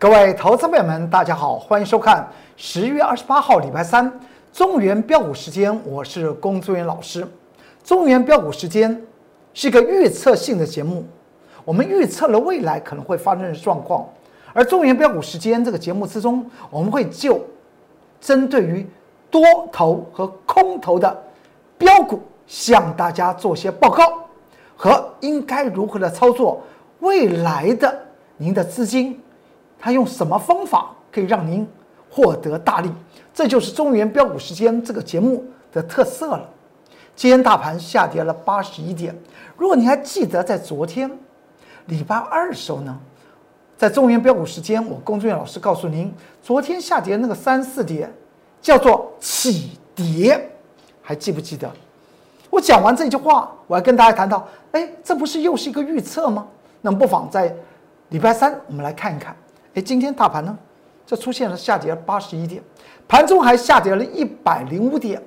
各位投资朋友们，大家好，欢迎收看十月二十八号礼拜三中原标股时间，我是龚作员老师。中原标股时间是一个预测性的节目，我们预测了未来可能会发生的状况。而中原标股时间这个节目之中，我们会就针对于多头和空头的标股向大家做些报告，和应该如何的操作未来的您的资金。他用什么方法可以让您获得大利？这就是中原标股时间这个节目的特色了。今天大盘下跌了八十一点。如果你还记得，在昨天礼拜二的时候呢，在中原标股时间，我龚俊老师告诉您，昨天下跌那个三四点叫做起跌，还记不记得？我讲完这句话，我还跟大家谈到，哎，这不是又是一个预测吗？那么不妨在礼拜三我们来看一看。哎，今天大盘呢，这出现了下跌八十一点，盘中还下跌了一百零五点。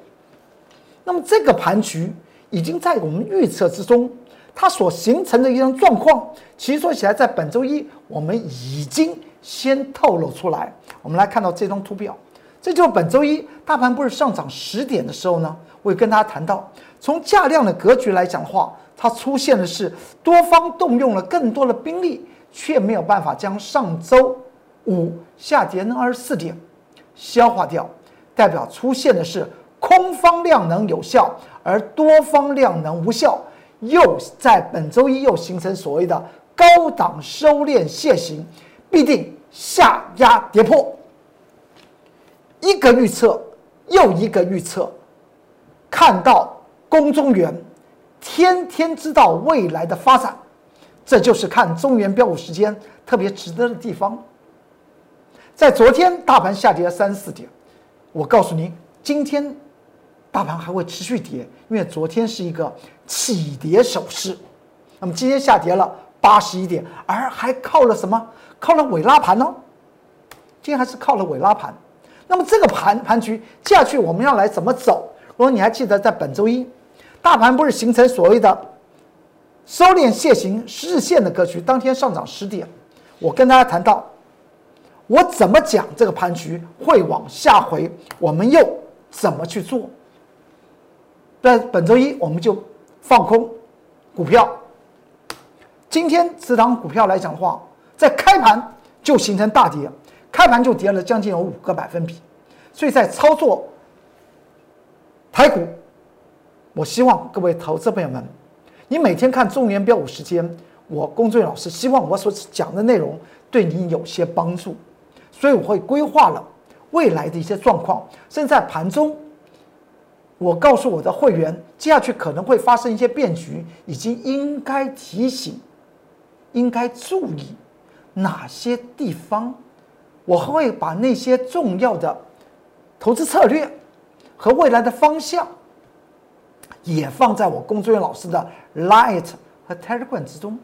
那么这个盘局已经在我们预测之中，它所形成的一种状况，其实说起来，在本周一我们已经先透露出来。我们来看到这张图表，这就是本周一大盘不是上涨十点的时候呢，我也跟大家谈到，从价量的格局来讲的话，它出现的是多方动用了更多的兵力。却没有办法将上周五下跌那二十四点消化掉，代表出现的是空方量能有效，而多方量能无效，又在本周一又形成所谓的高档收敛楔形，必定下压跌破。一个预测又一个预测，看到宫中元天天知道未来的发展。这就是看中原标股时间特别值得的地方。在昨天大盘下跌了三四点，我告诉您，今天大盘还会持续跌，因为昨天是一个起跌走势。那么今天下跌了八十一点，而还靠了什么？靠了尾拉盘呢？今天还是靠了尾拉盘。那么这个盘盘局接下去我们要来怎么走？如果你还记得，在本周一，大盘不是形成所谓的？收敛楔形日线的格局，当天上涨十点。我跟大家谈到，我怎么讲这个盘局会往下回，我们又怎么去做？在本周一，我们就放空股票。今天这档股票来讲的话，在开盘就形成大跌，开盘就跌了将近有五个百分比。所以在操作台股，我希望各位投资朋友们。你每天看中原标股时间，我龚俊老师希望我所讲的内容对你有些帮助，所以我会规划了未来的一些状况。甚至在盘中，我告诉我的会员，接下去可能会发生一些变局，以及应该提醒、应该注意哪些地方。我会把那些重要的投资策略和未来的方向。也放在我工作人员老师的 Light 和 Telegram 之中。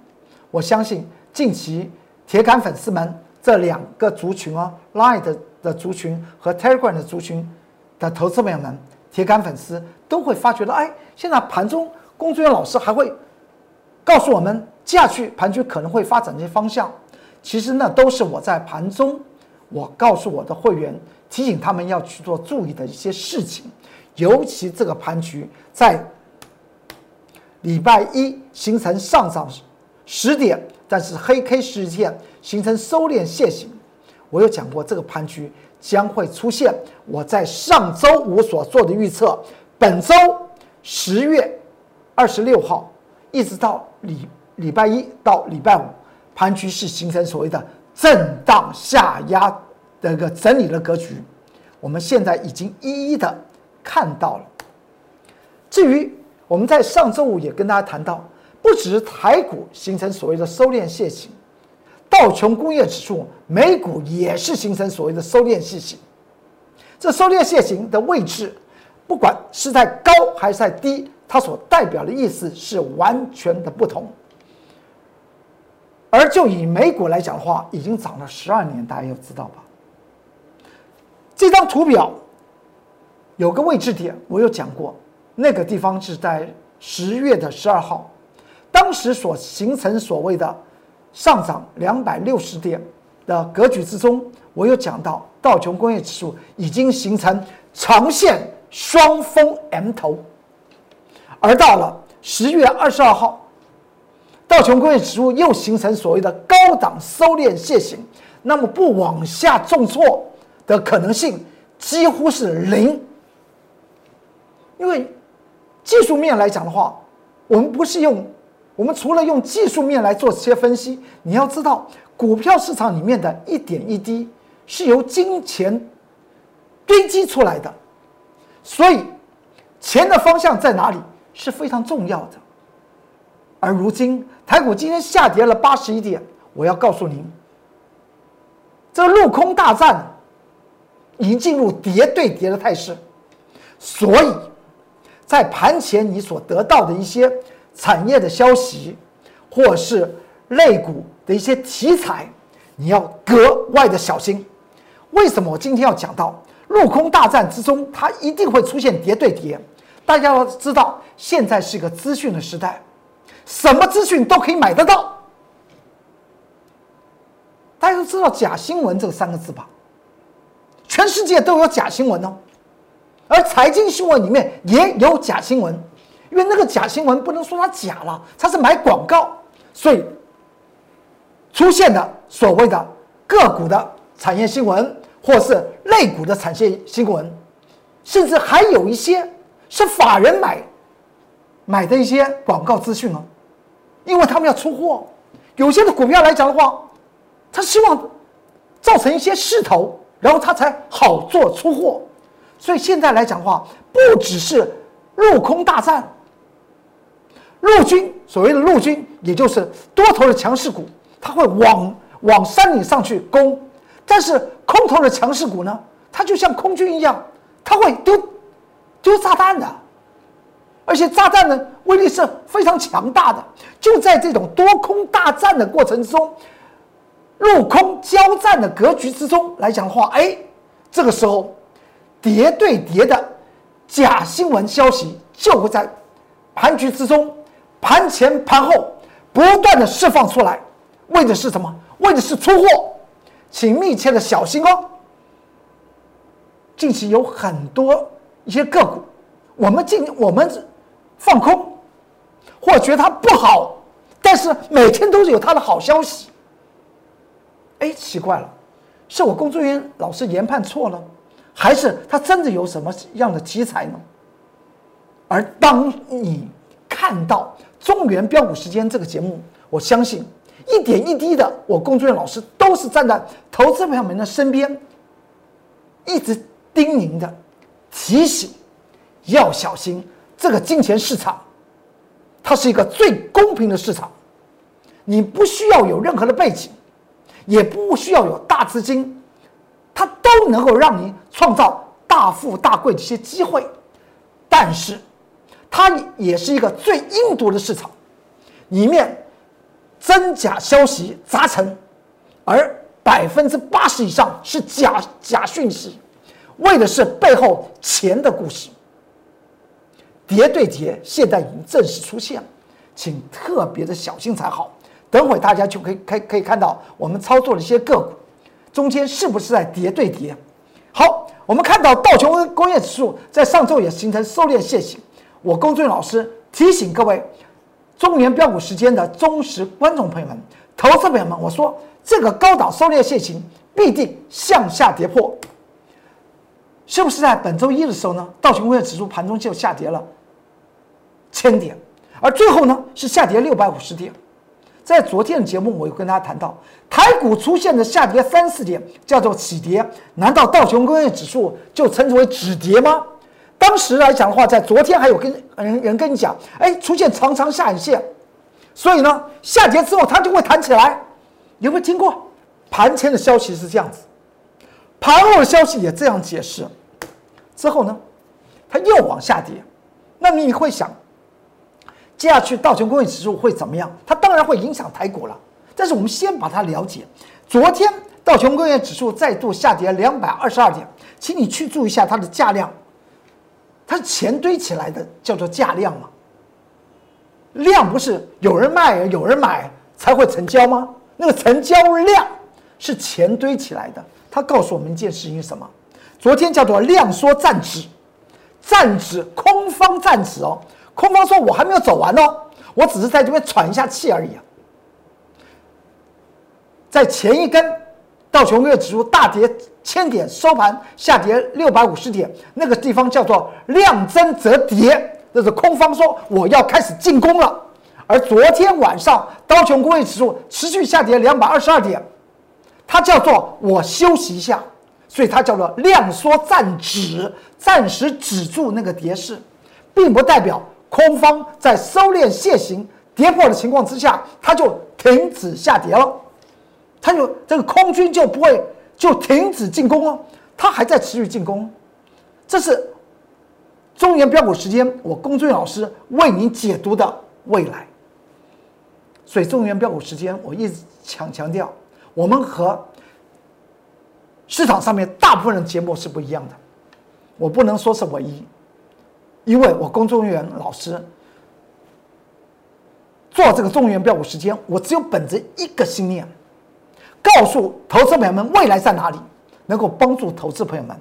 我相信近期铁杆粉丝们这两个族群哦，Light 的族群和 Telegram 的族群的投资朋友们，铁杆粉丝都会发觉到，哎，现在盘中工作人员老师还会告诉我们接下去盘局可能会发展的方向。其实那都是我在盘中我告诉我的会员，提醒他们要去做注意的一些事情。尤其这个盘局在礼拜一形成上涨十点，但是黑 K 十日线形成收敛线形。我有讲过，这个盘局将会出现我在上周五所做的预测。本周十月二十六号一直到礼礼拜一到礼拜五，盘局是形成所谓的震荡下压的一个整理的格局。我们现在已经一一的。看到了。至于我们在上周五也跟大家谈到，不只是台股形成所谓的收敛楔形，道琼工业指数、美股也是形成所谓的收敛楔形。这收敛楔形的位置，不管是在高还是在低，它所代表的意思是完全的不同。而就以美股来讲的话，已经涨了十二年，大家要知道吧？这张图表。有个位置点，我有讲过，那个地方是在十月的十二号，当时所形成所谓的上涨两百六十点的格局之中，我有讲到道琼工业指数已经形成长线双峰 M 头，而到了十月二十二号，道琼工业指数又形成所谓的高档收敛楔形，那么不往下重挫的可能性几乎是零，因为技术面来讲的话，我们不是用。我们除了用技术面来做这些分析，你要知道，股票市场里面的一点一滴是由金钱堆积出来的，所以钱的方向在哪里是非常重要的。而如今台股今天下跌了八十一点，我要告诉您，这陆空大战已经进入跌对跌的态势，所以在盘前你所得到的一些。产业的消息，或是类股的一些题材，你要格外的小心。为什么我今天要讲到陆空大战之中，它一定会出现叠对叠？大家要知道，现在是一个资讯的时代，什么资讯都可以买得到。大家都知道“假新闻”这三个字吧？全世界都有假新闻哦，而财经新闻里面也有假新闻。因为那个假新闻不能说它假了，它是买广告，所以出现的所谓的个股的产业新闻，或是类股的产业新闻，甚至还有一些是法人买买的一些广告资讯哦，因为他们要出货，有些的股票来讲的话，他希望造成一些势头，然后他才好做出货，所以现在来讲的话，不只是陆空大战。陆军所谓的陆军，也就是多头的强势股，它会往往山顶上去攻；但是空头的强势股呢，它就像空军一样，它会丢丢炸弹的，而且炸弹呢威力是非常强大的。就在这种多空大战的过程之中，陆空交战的格局之中来讲的话，哎，这个时候叠对叠的假新闻消息就会在盘局之中。盘前盘后不断的释放出来，为的是什么？为的是出货，请密切的小心哦。近期有很多一些个股，我们进我们放空，或觉得它不好，但是每天都是有它的好消息。哎，奇怪了，是我工作人员老师研判错了，还是他真的有什么样的题材呢？而当你看到。中原标股时间这个节目，我相信一点一滴的，我工作人员老师都是站在投资朋友们的身边，一直叮咛的提醒，要小心这个金钱市场，它是一个最公平的市场，你不需要有任何的背景，也不需要有大资金，它都能够让你创造大富大贵的一些机会，但是。它也是一个最阴毒的市场，里面真假消息杂陈，而百分之八十以上是假假讯息，为的是背后钱的故事。叠对叠，现在已经正式出现了，请特别的小心才好。等会大家就可以可以可以看到我们操作的一些个股，中间是不是在叠对叠？好，我们看到道琼工业指数在上周也形成收敛线形。我龚俊老师提醒各位中年标股时间的忠实观众朋友们、投资朋友们，我说这个高档收敛线型必定向下跌破，是不是在本周一的时候呢？道琼工业指数盘中就下跌了千点，而最后呢是下跌六百五十点。在昨天的节目，我有跟大家谈到，台股出现的下跌三四点叫做起跌，难道道琼工业指数就称之为止跌吗？当时来讲的话，在昨天还有跟人人跟你讲，哎，出现长长下影线，所以呢，下跌之后它就会弹起来。有没有听过？盘前的消息是这样子，盘后的消息也这样解释。之后呢，它又往下跌。那你会想，接下去道琼工业指数会怎么样？它当然会影响台股了。但是我们先把它了解。昨天道琼工业指数再度下跌两百二十二点，请你去注意一下它的价量。它是钱堆起来的，叫做价量嘛。量不是有人卖有人买才会成交吗？那个成交量是钱堆起来的。它告诉我们一件事情是什么？昨天叫做量缩暂止，暂止空方暂止哦，空方说我还没有走完哦，我只是在这边喘一下气而已啊。在前一根道琼斯指数大跌千点，收盘下跌六百五十点，那个地方叫做量增则跌，这是空方说我要开始进攻了。而昨天晚上道琼工业指数持续下跌两百二十二点，它叫做我休息一下，所以它叫做量缩暂止，暂时止住那个跌势，并不代表空方在收敛楔形跌破的情况之下，它就停止下跌了，它就这个空军就不会就停止进攻了，它还在持续进攻，这是中原标股时间，我龚俊老师为您解读的未来。所以中原标股时间，我一直强强调，我们和市场上面大部分的节目是不一样的。我不能说是唯一，因为我公众员老师做这个中原标股时间，我只有本着一个信念，告诉投资朋友们未来在哪里，能够帮助投资朋友们。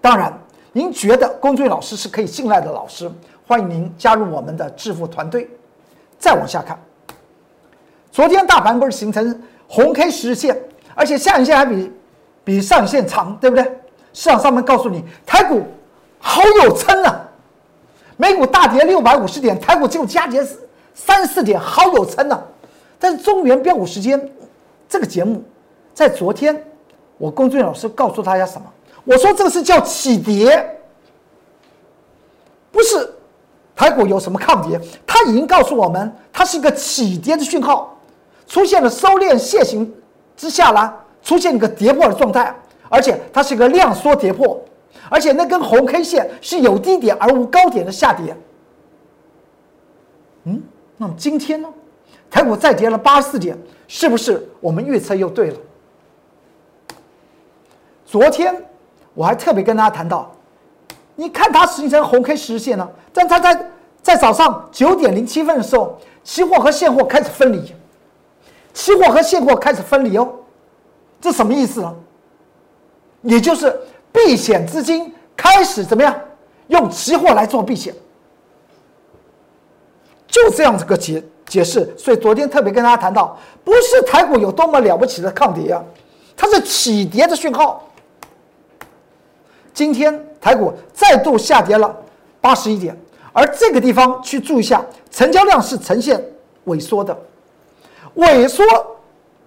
当然，您觉得公众员老师是可以信赖的老师，欢迎您加入我们的致富团队。再往下看。昨天大盘不是形成红 K 十日线，而且下影线还比比上影线长，对不对？市场上面告诉你，台股好有撑啊，美股大跌六百五十点，台股就加跌三四点，好有撑啊。但是中原标股时间这个节目，在昨天我龚俊老师告诉大家什么？我说这个是叫起跌，不是台股有什么抗跌，它已经告诉我们，它是一个起跌的讯号。出现了收敛楔形之下呢，出现一个跌破的状态，而且它是一个量缩跌破，而且那根红 K 线是有低点而无高点的下跌。嗯，那么今天呢，台股再跌了八十四点，是不是我们预测又对了？昨天我还特别跟大家谈到，你看它形成红 K 十日线呢，但它在在早上九点零七分的时候，期货和现货开始分离。期货和现货开始分离哦，这什么意思呢？也就是避险资金开始怎么样用期货来做避险，就这样子个解解释。所以昨天特别跟大家谈到，不是台股有多么了不起的抗跌啊，它是起跌的讯号。今天台股再度下跌了八十一点，而这个地方去注意一下，成交量是呈现萎缩的。萎缩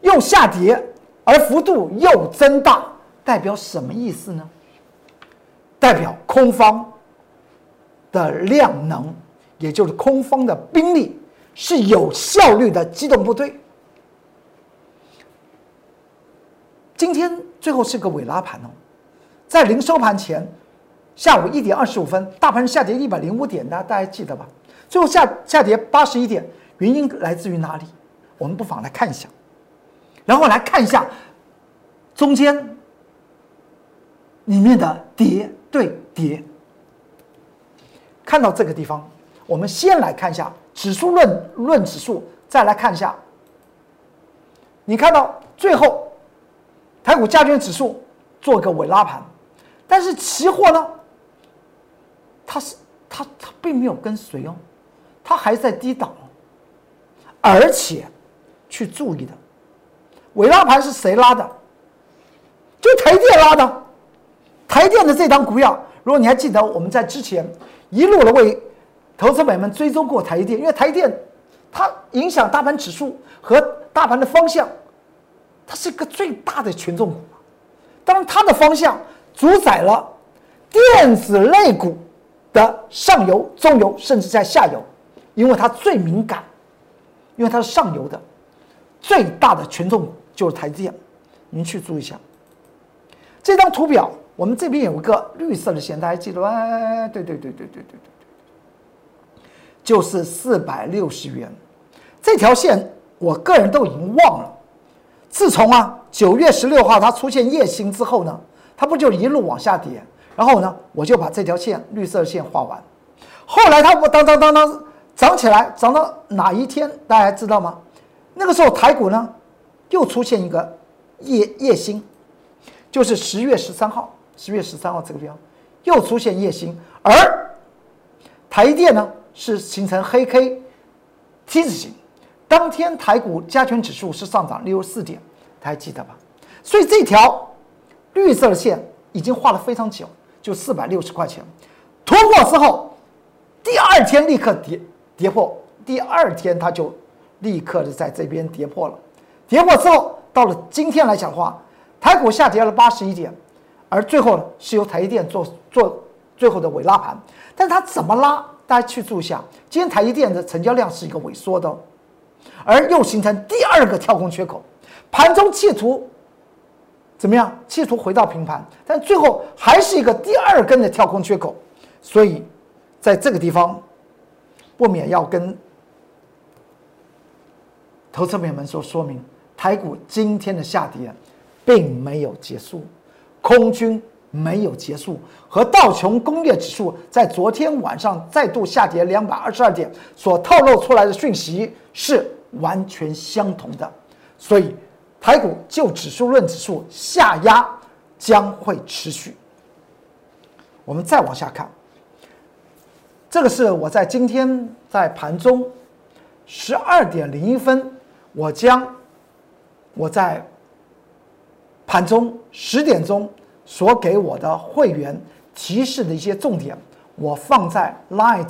又下跌，而幅度又增大，代表什么意思呢？代表空方的量能，也就是空方的兵力是有效率的机动部队。今天最后是个尾拉盘哦，在临收盘前，下午一点二十五分，大盘下跌一百零五点，大家大家记得吧？最后下下跌八十一点，原因来自于哪里？我们不妨来看一下，然后来看一下中间里面的跌对叠。看到这个地方，我们先来看一下指数论论指数，再来看一下。你看到最后台股加权指数做个尾拉盘，但是期货呢，它是它它并没有跟随哦，它还在低档，而且。去注意的，尾拉盘是谁拉的？就台电拉的。台电的这张股票，如果你还记得，我们在之前一路的为投资者们追踪过台电，因为台电它影响大盘指数和大盘的方向，它是一个最大的权重股。当然，它的方向主宰了电子类股的上游、中游，甚至在下游，因为它最敏感，因为它是上游的。最大的权重股就是台积电，您去注意一下。这张图表，我们这边有一个绿色的线，大家记得吗？对对对对对对对对，就是四百六十元这条线，我个人都已经忘了。自从啊九月十六号它出现夜星之后呢，它不就一路往下跌？然后呢，我就把这条线绿色线画完。后来它不当当当当涨起来，涨到哪一天？大家知道吗？那个时候台股呢，又出现一个夜夜星，就是十月十三号，十月十三号这个地方又出现夜星，而台电呢是形成黑 K 梯子形，当天台股加权指数是上涨六十四点，大家记得吧？所以这条绿色的线已经画了非常久，就四百六十块钱，突破之后，第二天立刻跌跌破，第二天它就立刻的在这边跌破了，跌破之后，到了今天来讲的话，台股下跌了八十一点，而最后呢是由台积电做做最后的尾拉盘，但它怎么拉？大家去注意一下，今天台积电的成交量是一个萎缩的，而又形成第二个跳空缺口，盘中企图。怎么样？企图回到平盘，但最后还是一个第二根的跳空缺口，所以在这个地方，不免要跟投资朋友们说说明，台股今天的下跌并没有结束，空军没有结束，和道琼工业指数在昨天晚上再度下跌两百二十二点所透露出来的讯息是完全相同的，所以。台股就指数论指数下压将会持续。我们再往下看，这个是我在今天在盘中十二点零一分，我将我在盘中十点钟所给我的会员提示的一些重点，我放在 Light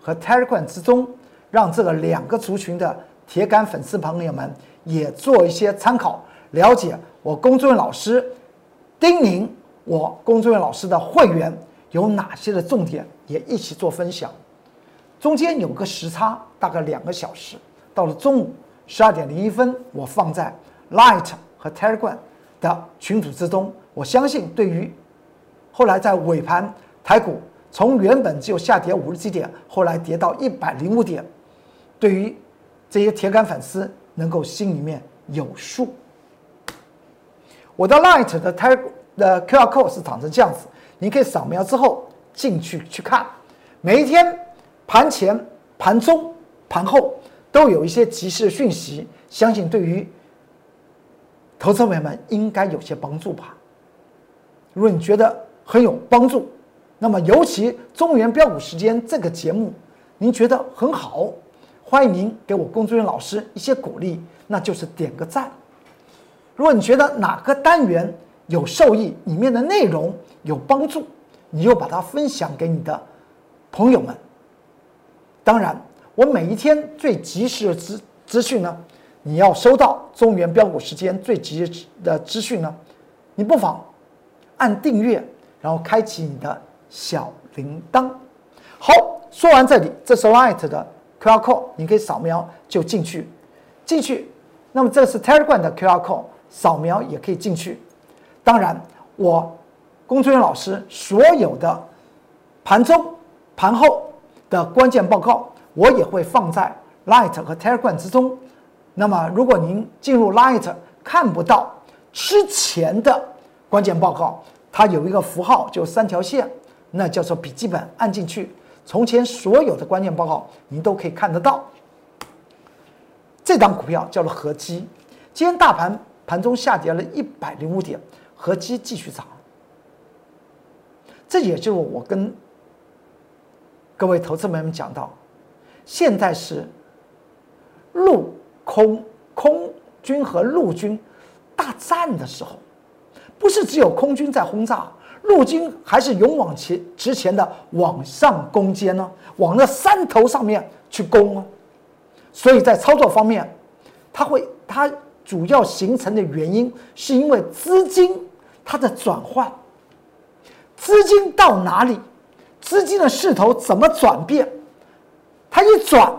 和 Telegram 之中，让这个两个族群的铁杆粉丝朋友们。也做一些参考，了解我龚作人老师叮咛我龚作人老师的会员有哪些的重点，也一起做分享。中间有个时差，大概两个小时，到了中午十二点零一分，我放在 Light 和 Telegram 的群组之中。我相信，对于后来在尾盘台股从原本只有下跌五十几点，后来跌到一百零五点，对于这些铁杆粉丝。能够心里面有数。我的 Light 的 t 的 QR Code 是长成这样子，你可以扫描之后进去去看。每一天盘前、盘中、盘后都有一些即时的讯息，相信对于投资朋友们应该有些帮助吧。如果你觉得很有帮助，那么尤其中原标股时间这个节目，您觉得很好。欢迎您给我工作人员老师一些鼓励，那就是点个赞。如果你觉得哪个单元有受益，里面的内容有帮助，你就把它分享给你的朋友们。当然，我每一天最及时的资资讯呢，你要收到中原标股时间最及时的资讯呢，你不妨按订阅，然后开启你的小铃铛。好，说完这里，这是 Light 的。QR code 你可以扫描就进去，进去，那么这是 Telegram 的 QR code，扫描也可以进去。当然，我龚作人员老师所有的盘中、盘后的关键报告，我也会放在 Light 和 Telegram 之中。那么，如果您进入 Light 看不到之前的关键报告，它有一个符号，就三条线，那叫做笔记本，按进去。从前所有的关键报告，您都可以看得到。这档股票叫做合基，今天大盘盘中下跌了一百零五点，合基继续涨。这也就是我跟各位投资朋友们讲到，现在是路空空军和陆军大战的时候，不是只有空军在轰炸。陆军还是勇往前直前的往上攻坚呢，往那山头上面去攻啊。所以在操作方面，它会它主要形成的原因，是因为资金它的转换，资金到哪里，资金的势头怎么转变，它一转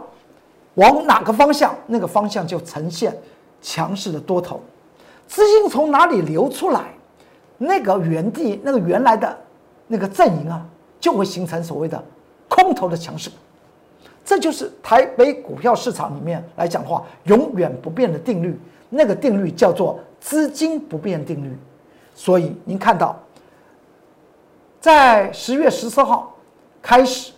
往哪个方向，那个方向就呈现强势的多头，资金从哪里流出来？那个原地，那个原来的那个阵营啊，就会形成所谓的空头的强势。这就是台北股票市场里面来讲的话，永远不变的定律。那个定律叫做资金不变定律。所以您看到，在十月十四号开始，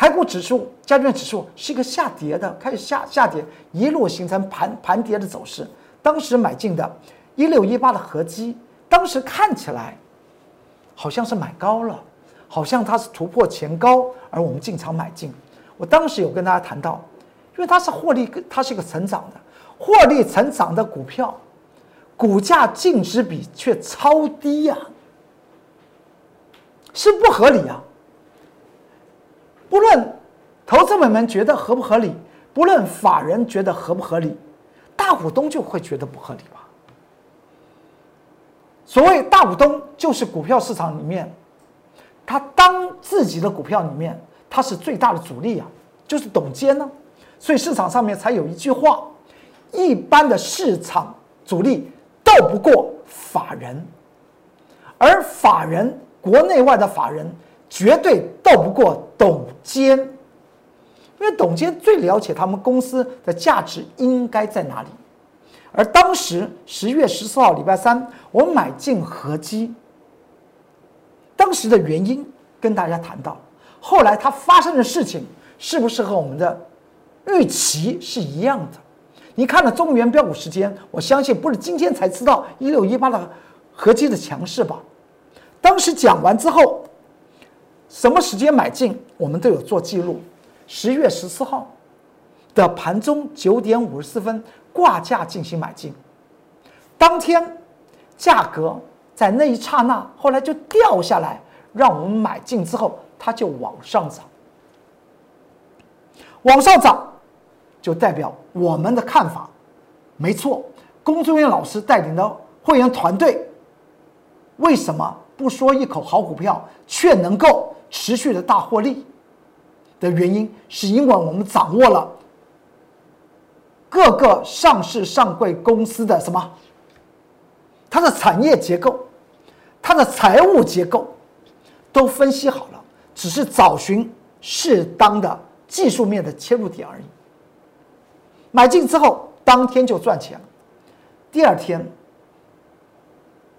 台股指数、加权指数是一个下跌的，开始下下跌，一路形成盘盘跌的走势。当时买进的一六一八的合基，当时看起来好像是买高了，好像它是突破前高，而我们进场买进。我当时有跟大家谈到，因为它是获利，它是一个成长的获利成长的股票，股价净值比却超低呀，是不合理啊。不论投资者们觉得合不合理，不论法人觉得合不合理，大股东就会觉得不合理吧。所谓大股东，就是股票市场里面，他当自己的股票里面。他是最大的主力啊，就是董监呢，所以市场上面才有一句话：一般的市场主力斗不过法人，而法人国内外的法人绝对斗不过董监，因为董监最了解他们公司的价值应该在哪里。而当时十月十四号礼拜三，我买进合基，当时的原因跟大家谈到。后来它发生的事情是不是和我们的预期是一样的？你看了中原标股时间，我相信不是今天才知道一六一八的合基的强势吧？当时讲完之后，什么时间买进，我们都有做记录。十月十四号的盘中九点五十四分挂价进行买进，当天价格在那一刹那后来就掉下来，让我们买进之后。它就往上涨，往上涨，就代表我们的看法没错。龚忠元老师带领的会员团队，为什么不说一口好股票，却能够持续的大获利？的原因是因为我们掌握了各个上市上柜公司的什么？它的产业结构，它的财务结构都分析好了。只是找寻适当的技术面的切入点而已。买进之后，当天就赚钱。第二天，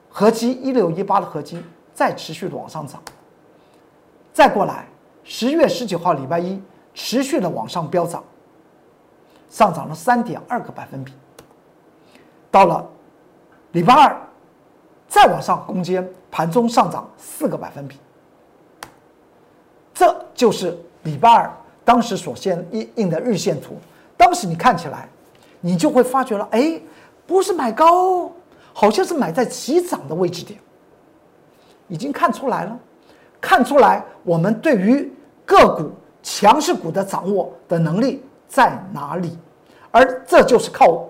合基一六一八的合金再持续的往上涨。再过来，十月十九号礼拜一持续的往上飙涨，上涨了三点二个百分比。到了礼拜二，再往上攻坚，盘中上涨四个百分比。这就是礼拜二当时所现印印的日线图。当时你看起来，你就会发觉了，哎，不是买高，好像是买在起涨的位置点。已经看出来了，看出来我们对于个股强势股的掌握的能力在哪里，而这就是靠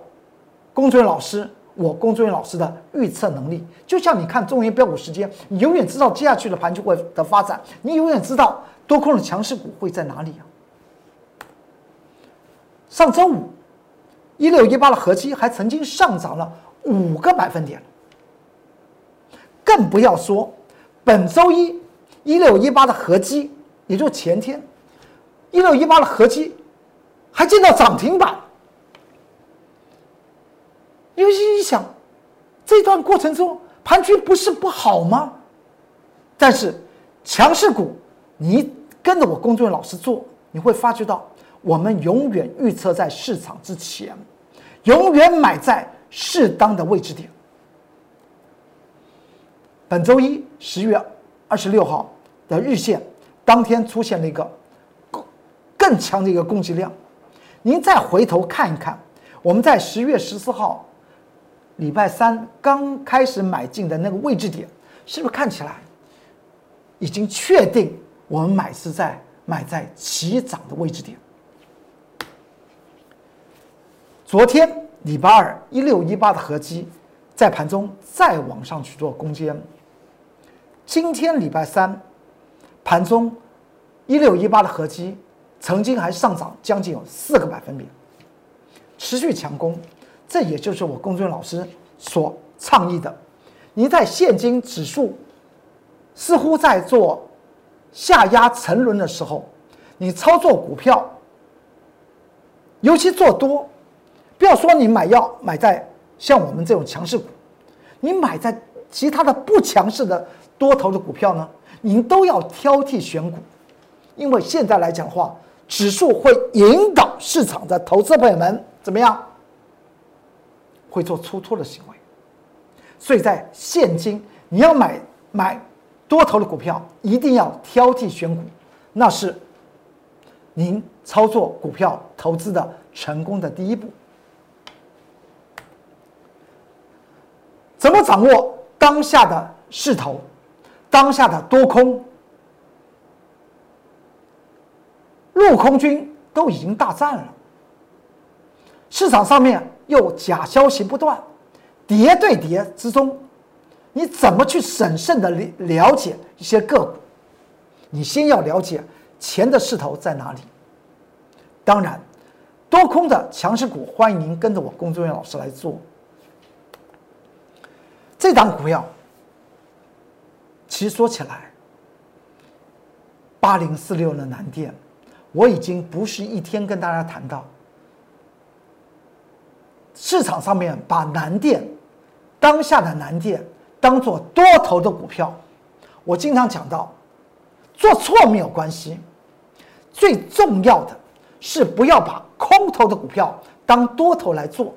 龚俊老师。我龚俊老师的预测能力，就像你看中原标股时间，你永远知道接下去的盘就会的发展，你永远知道多空的强势股会在哪里啊。上周五，一六一八的合基还曾经上涨了五个百分点，更不要说本周一一六一八的合基，也就前天，一六一八的合基还见到涨停板。因为一想，这段过程中盘局不是不好吗？但是强势股，你跟着我工作人员老师做，你会发觉到，我们永远预测在市场之前，永远买在适当的位置点。本周一十月二十六号的日线，当天出现了一个更更强的一个供给量。您再回头看一看，我们在十月十四号。礼拜三刚开始买进的那个位置点，是不是看起来已经确定我们买是在买在起涨的位置点？昨天礼拜二一六一八的合基在盘中再往上去做攻坚，今天礼拜三盘中一六一八的合基曾经还上涨将近有四个百分点，持续强攻。这也就是我龚俊老师所倡议的。你在现金指数似乎在做下压沉沦的时候，你操作股票，尤其做多，不要说你买药买在像我们这种强势股，你买在其他的不强势的多头的股票呢，您都要挑剔选股，因为现在来讲话，指数会引导市场的投资朋友们怎么样？会做出错的行为，所以在现今你要买买多头的股票，一定要挑剔选股，那是您操作股票投资的成功的第一步。怎么掌握当下的势头，当下的多空？陆空军都已经大战了，市场上面又假消息不断，叠对叠之中，你怎么去审慎的了了解一些个股？你先要了解钱的势头在哪里。当然，多空的强势股，欢迎您跟着我工作人员老师来做。这档股票，其实说起来，八零四六的南电。我已经不是一天跟大家谈到，市场上面把南电当下的南电当做多头的股票，我经常讲到，做错没有关系，最重要的是不要把空头的股票当多头来做，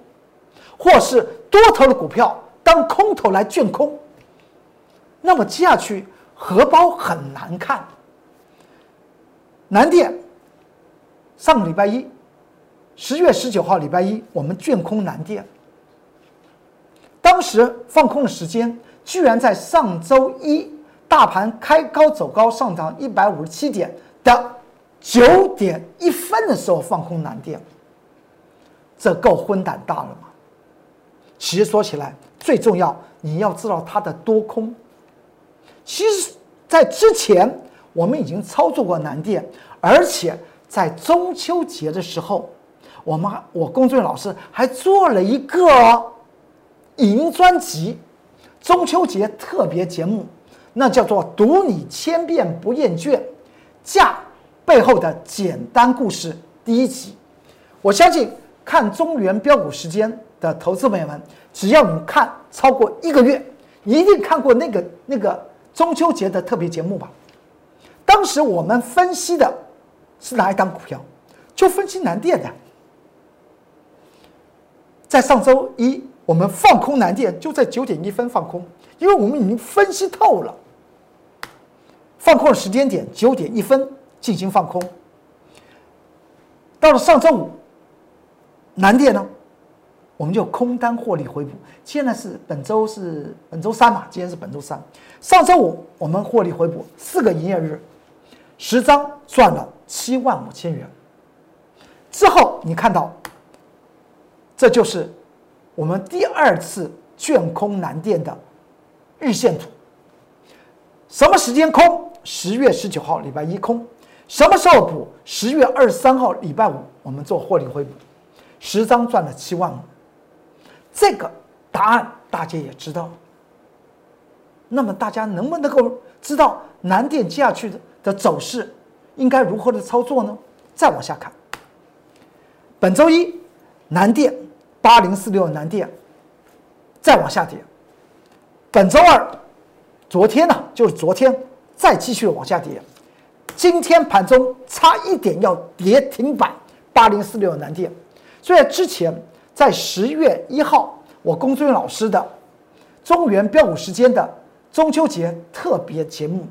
或是多头的股票当空头来卷空，那么接下去荷包很难看，南电。上个礼拜一，十月十九号礼拜一，我们卷空南电。当时放空的时间，居然在上周一大盘开高走高上涨一百五十七点的九点一分的时候放空南电，这够昏胆大了吗？其实说起来，最重要你要知道它的多空。其实，在之前我们已经操作过南电，而且。在中秋节的时候，我们我工作人员老师还做了一个影音专辑，中秋节特别节目，那叫做“读你千遍不厌倦”，价背后的简单故事第一集。我相信看中原标股时间的投资朋友们，只要你看超过一个月，一定看过那个那个中秋节的特别节目吧？当时我们分析的。是哪一档股票？就分析南电的，在上周一我们放空南电，就在九点一分放空，因为我们已经分析透了，放空的时间点九点一分进行放空。到了上周五，南电呢，我们就空单获利回补。现在是本周是本周三嘛？今天是本周三，上周五我们获利回补四个营业日，十张赚了。七万五千元之后，你看到，这就是我们第二次卷空南电的日线图。什么时间空？十月十九号礼拜一空。什么时候补？十月二十三号礼拜五，我们做获利回补，十张赚了七万五。这个答案大家也知道。那么大家能不能够知道南电接下去的走势？应该如何的操作呢？再往下看，本周一南电八零四六南电再往下跌，本周二昨天呢就是昨天再继续往下跌，今天盘中差一点要跌停板八零四六南电，所以之前在十月一号我龚尊老师的中原标股时间的中秋节特别节目。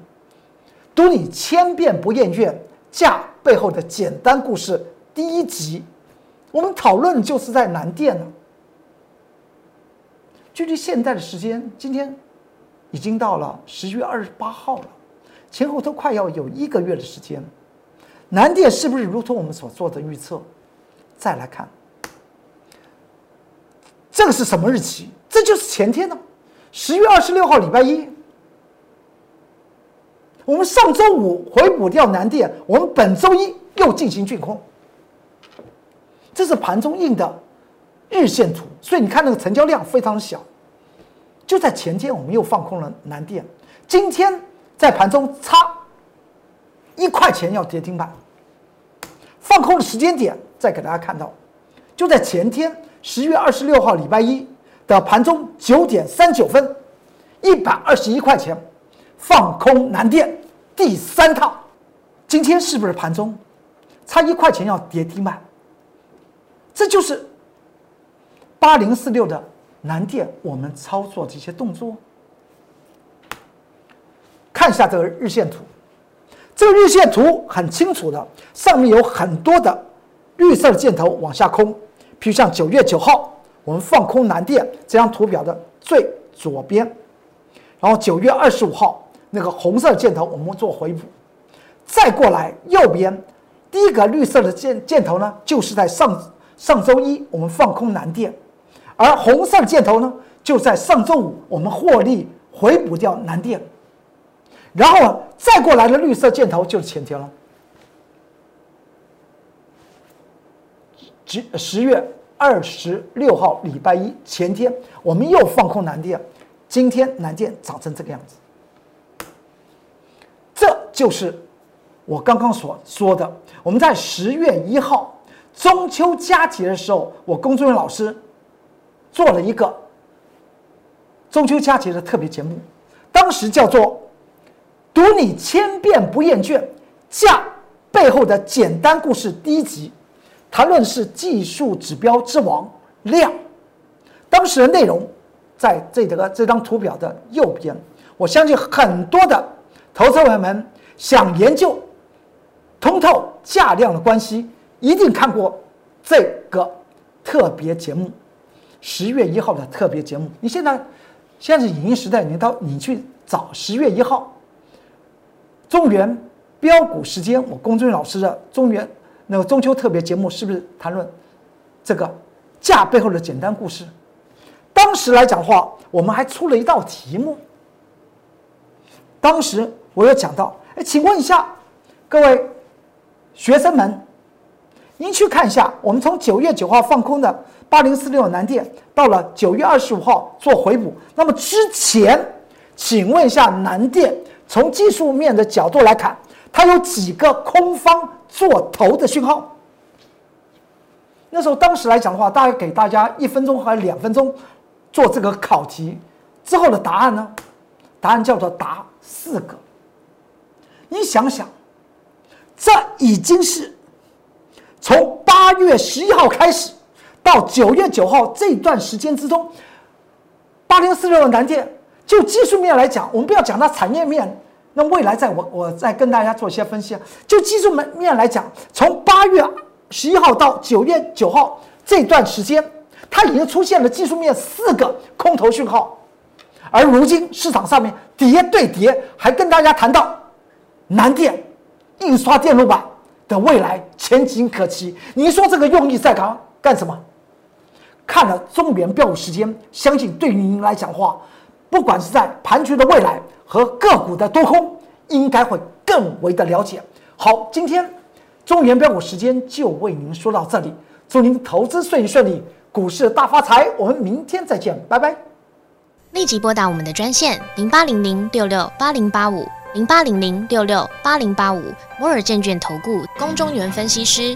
读你千遍不厌倦，价背后的简单故事第一集，我们讨论就是在南电呢。距离现在的时间，今天已经到了十月二十八号了，前后都快要有一个月的时间。南电是不是如同我们所做的预测？再来看，这个是什么日期？这就是前天呢，十月二十六号，礼拜一。我们上周五回补掉南电，我们本周一又进行竣空，这是盘中印的日线图，所以你看那个成交量非常小。就在前天，我们又放空了南电，今天在盘中差一块钱要跌停板，放空的时间点再给大家看到，就在前天十月二十六号礼拜一的盘中九点三九分，一百二十一块钱。放空南电第三套，今天是不是盘中差一块钱要跌停板？这就是八零四六的南电我们操作这些动作。看一下这个日线图，这个日线图很清楚的，上面有很多的绿色箭头往下空，譬如像九月九号我们放空南电这张图表的最左边，然后九月二十五号那个红色箭头我们做回补，再过来右边第一个绿色的箭箭头呢，就是在上上周一我们放空南电，而红色箭头呢，就在上周五我们获利回补掉南电。然后再过来的绿色箭头就是前天了，十十月二十六号礼拜一前天，我们又放空南电，今天南电长成这个样子，这就是我刚刚所说的。我们在十月一号中秋佳节的时候，我龚作人老师做了一个中秋佳节的特别节目，当时叫做。读你千遍不厌倦，价背后的简单故事第一集，谈论是技术指标之王量。当时的内容在这个这张图表的右边。我相信很多的投资友们想研究通透价量的关系，一定看过这个特别节目，十月一号的特别节目。你现在现在是影音时代，你到你去找十月一号。中原标股时间，我龚俊老师的中原那个中秋特别节目是不是谈论这个价背后的简单故事？当时来讲的话，我们还出了一道题目。当时我有讲到，哎，请问一下各位学生们，您去看一下，我们从九月九号放空的八零四六南电，到了九月二十五号做回补，那么之前，请问一下南电。从技术面的角度来看，它有几个空方做头的讯号。那时候当时来讲的话，大概给大家一分钟还是两分钟做这个考题，之后的答案呢？答案叫做答四个。你想想，这已经是从八月十一号开始到九月九号这段时间之中，八零四六的南电。就技术面来讲，我们不要讲它产业面，那未来在我我再跟大家做一些分析啊。就技术面面来讲，从八月十一号到九月九号这段时间，它已经出现了技术面四个空头讯号，而如今市场上面跌对跌，还跟大家谈到南电、印刷电路板的未来前景可期。你说这个用意在干干什么？看了中原标五时间，相信对于您来讲话。不管是在盘局的未来和个股的多空，应该会更为的了解。好，今天中原标股时间就为您说到这里，祝您投资顺利顺利，股市大发财。我们明天再见，拜拜。立即拨打我们的专线零八零零六六八零八五零八零零六六八零八五摩尔证券投顾龚中原分析师。